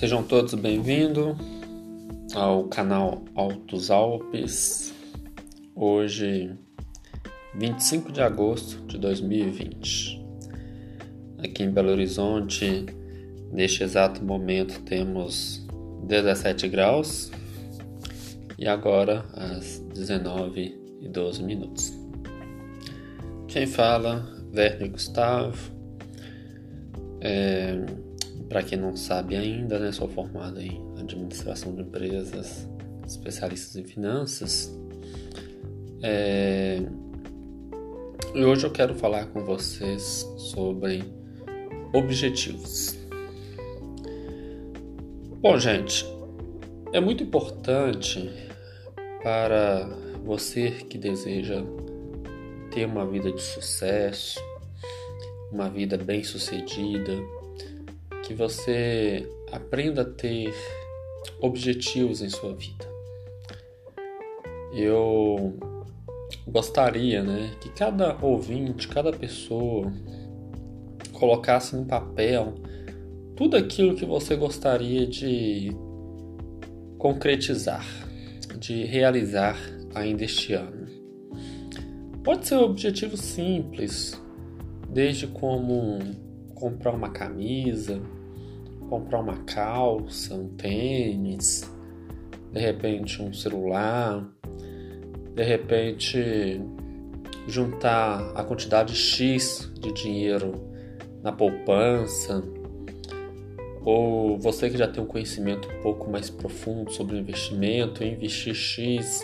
Sejam todos bem-vindos ao canal Altos Alpes. Hoje, 25 de agosto de 2020. Aqui em Belo Horizonte, neste exato momento, temos 17 graus e agora às 19 e 12 minutos. Quem fala, Werner Gustavo. É, Para quem não sabe ainda, né, sou formado em administração de empresas, especialistas em finanças. É, e hoje eu quero falar com vocês sobre objetivos. Bom, gente, é muito importante para você que deseja ter uma vida de sucesso, uma vida bem sucedida, que você aprenda a ter objetivos em sua vida. Eu gostaria, né, que cada ouvinte, cada pessoa colocasse no papel tudo aquilo que você gostaria de concretizar, de realizar ainda este ano. Pode ser um objetivo simples, desde como comprar uma camisa, comprar uma calça, um tênis, de repente um celular, de repente juntar a quantidade X de dinheiro na poupança, ou você que já tem um conhecimento um pouco mais profundo sobre investimento, investir X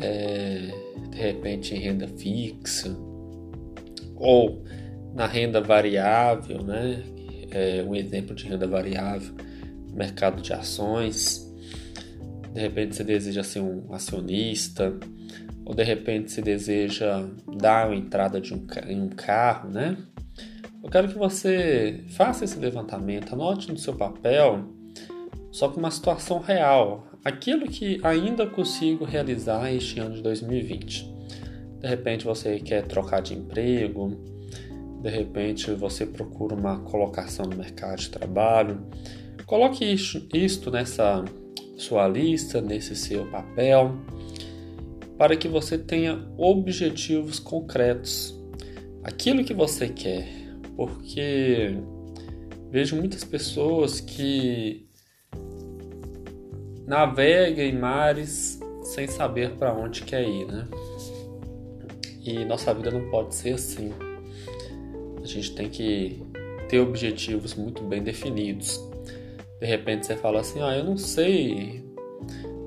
é, de repente em renda fixa ou na renda variável, né? É um exemplo de renda variável, mercado de ações. De repente você deseja ser um acionista, ou de repente você deseja dar uma entrada de um, em um carro, né? Eu quero que você faça esse levantamento, anote no seu papel, só com uma situação real, aquilo que ainda consigo realizar este ano de 2020. De repente você quer trocar de emprego, de repente você procura uma colocação no mercado de trabalho. Coloque isto nessa sua lista, nesse seu papel, para que você tenha objetivos concretos. Aquilo que você quer, porque vejo muitas pessoas que navegam em mares sem saber para onde quer ir, né? E nossa vida não pode ser assim. A gente tem que ter objetivos muito bem definidos. De repente você fala assim: "Ah, eu não sei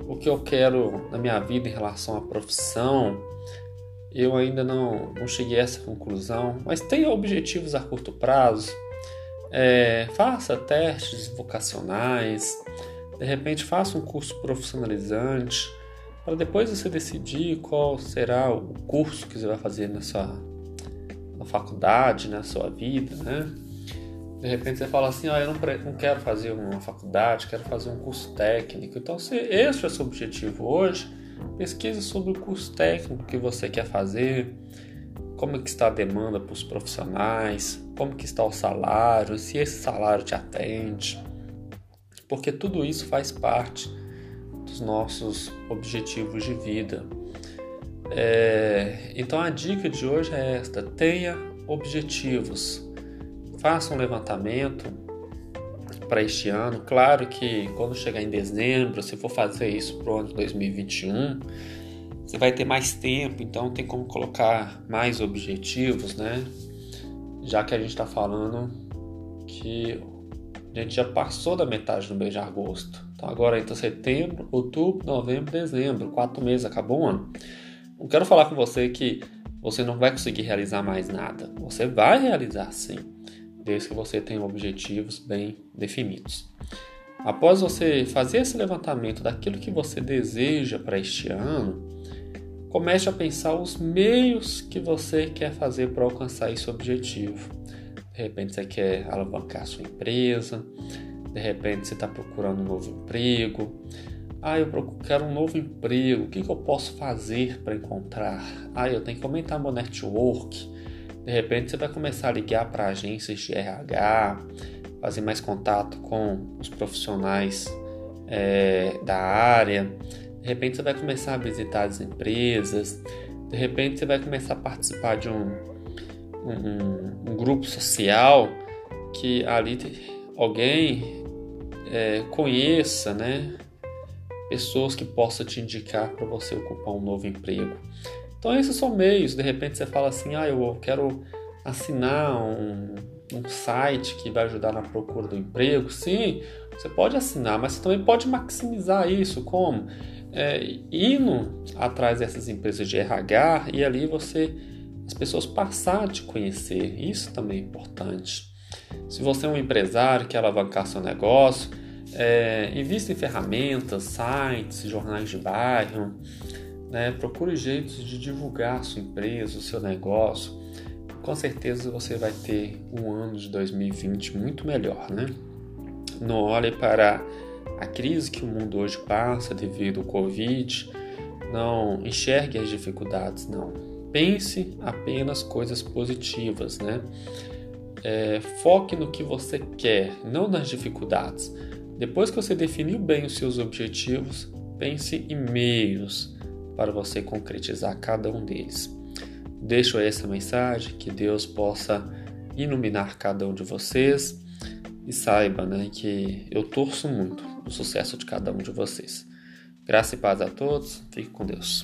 o que eu quero na minha vida em relação à profissão. Eu ainda não, não cheguei a essa conclusão, mas tenha objetivos a curto prazo. É, faça testes vocacionais, de repente faça um curso profissionalizante, para depois você decidir qual será o curso que você vai fazer na sua na faculdade, na sua vida, né? De repente você fala assim, ah, eu não, não quero fazer uma faculdade, quero fazer um curso técnico. Então, se esse é o seu objetivo hoje, pesquise sobre o curso técnico que você quer fazer, como que está a demanda para os profissionais, como que está o salário, se esse salário te atende, porque tudo isso faz parte dos nossos objetivos de vida. É, então a dica de hoje é esta: tenha objetivos, faça um levantamento para este ano. Claro que quando chegar em dezembro, se for fazer isso para o ano de 2021, você vai ter mais tempo, então tem como colocar mais objetivos, né? Já que a gente está falando que a gente já passou da metade do mês de agosto. Então agora entra setembro, outubro, novembro, dezembro, quatro meses, acabou o ano. Não quero falar com você que você não vai conseguir realizar mais nada. Você vai realizar sim, desde que você tenha objetivos bem definidos. Após você fazer esse levantamento daquilo que você deseja para este ano, comece a pensar os meios que você quer fazer para alcançar esse objetivo. De repente você quer alavancar sua empresa, de repente você está procurando um novo emprego. Ah, eu quero um novo emprego. O que, que eu posso fazer para encontrar? Ah, eu tenho que aumentar meu network. De repente você vai começar a ligar para agências de RH, fazer mais contato com os profissionais é, da área. De repente você vai começar a visitar as empresas. De repente você vai começar a participar de um, um, um grupo social que ali alguém é, conheça, né? Pessoas que possam te indicar para você ocupar um novo emprego. Então esses são meios. De repente você fala assim, ah, eu quero assinar um, um site que vai ajudar na procura do emprego. Sim, você pode assinar, mas você também pode maximizar isso. Como? É, indo atrás dessas empresas de RH e ali você as pessoas passar a te conhecer. Isso também é importante. Se você é um empresário que quer alavancar seu negócio, é, invista em ferramentas, sites, jornais de bairro, né? procure jeitos de divulgar sua empresa, seu negócio. Com certeza você vai ter um ano de 2020 muito melhor. Né? Não olhe para a crise que o mundo hoje passa devido ao Covid, não enxergue as dificuldades, não. Pense apenas coisas positivas, né? É, foque no que você quer, não nas dificuldades. Depois que você definiu bem os seus objetivos, pense em meios para você concretizar cada um deles. Deixo essa mensagem que Deus possa iluminar cada um de vocês e saiba né, que eu torço muito o sucesso de cada um de vocês. Graça e paz a todos, fique com Deus.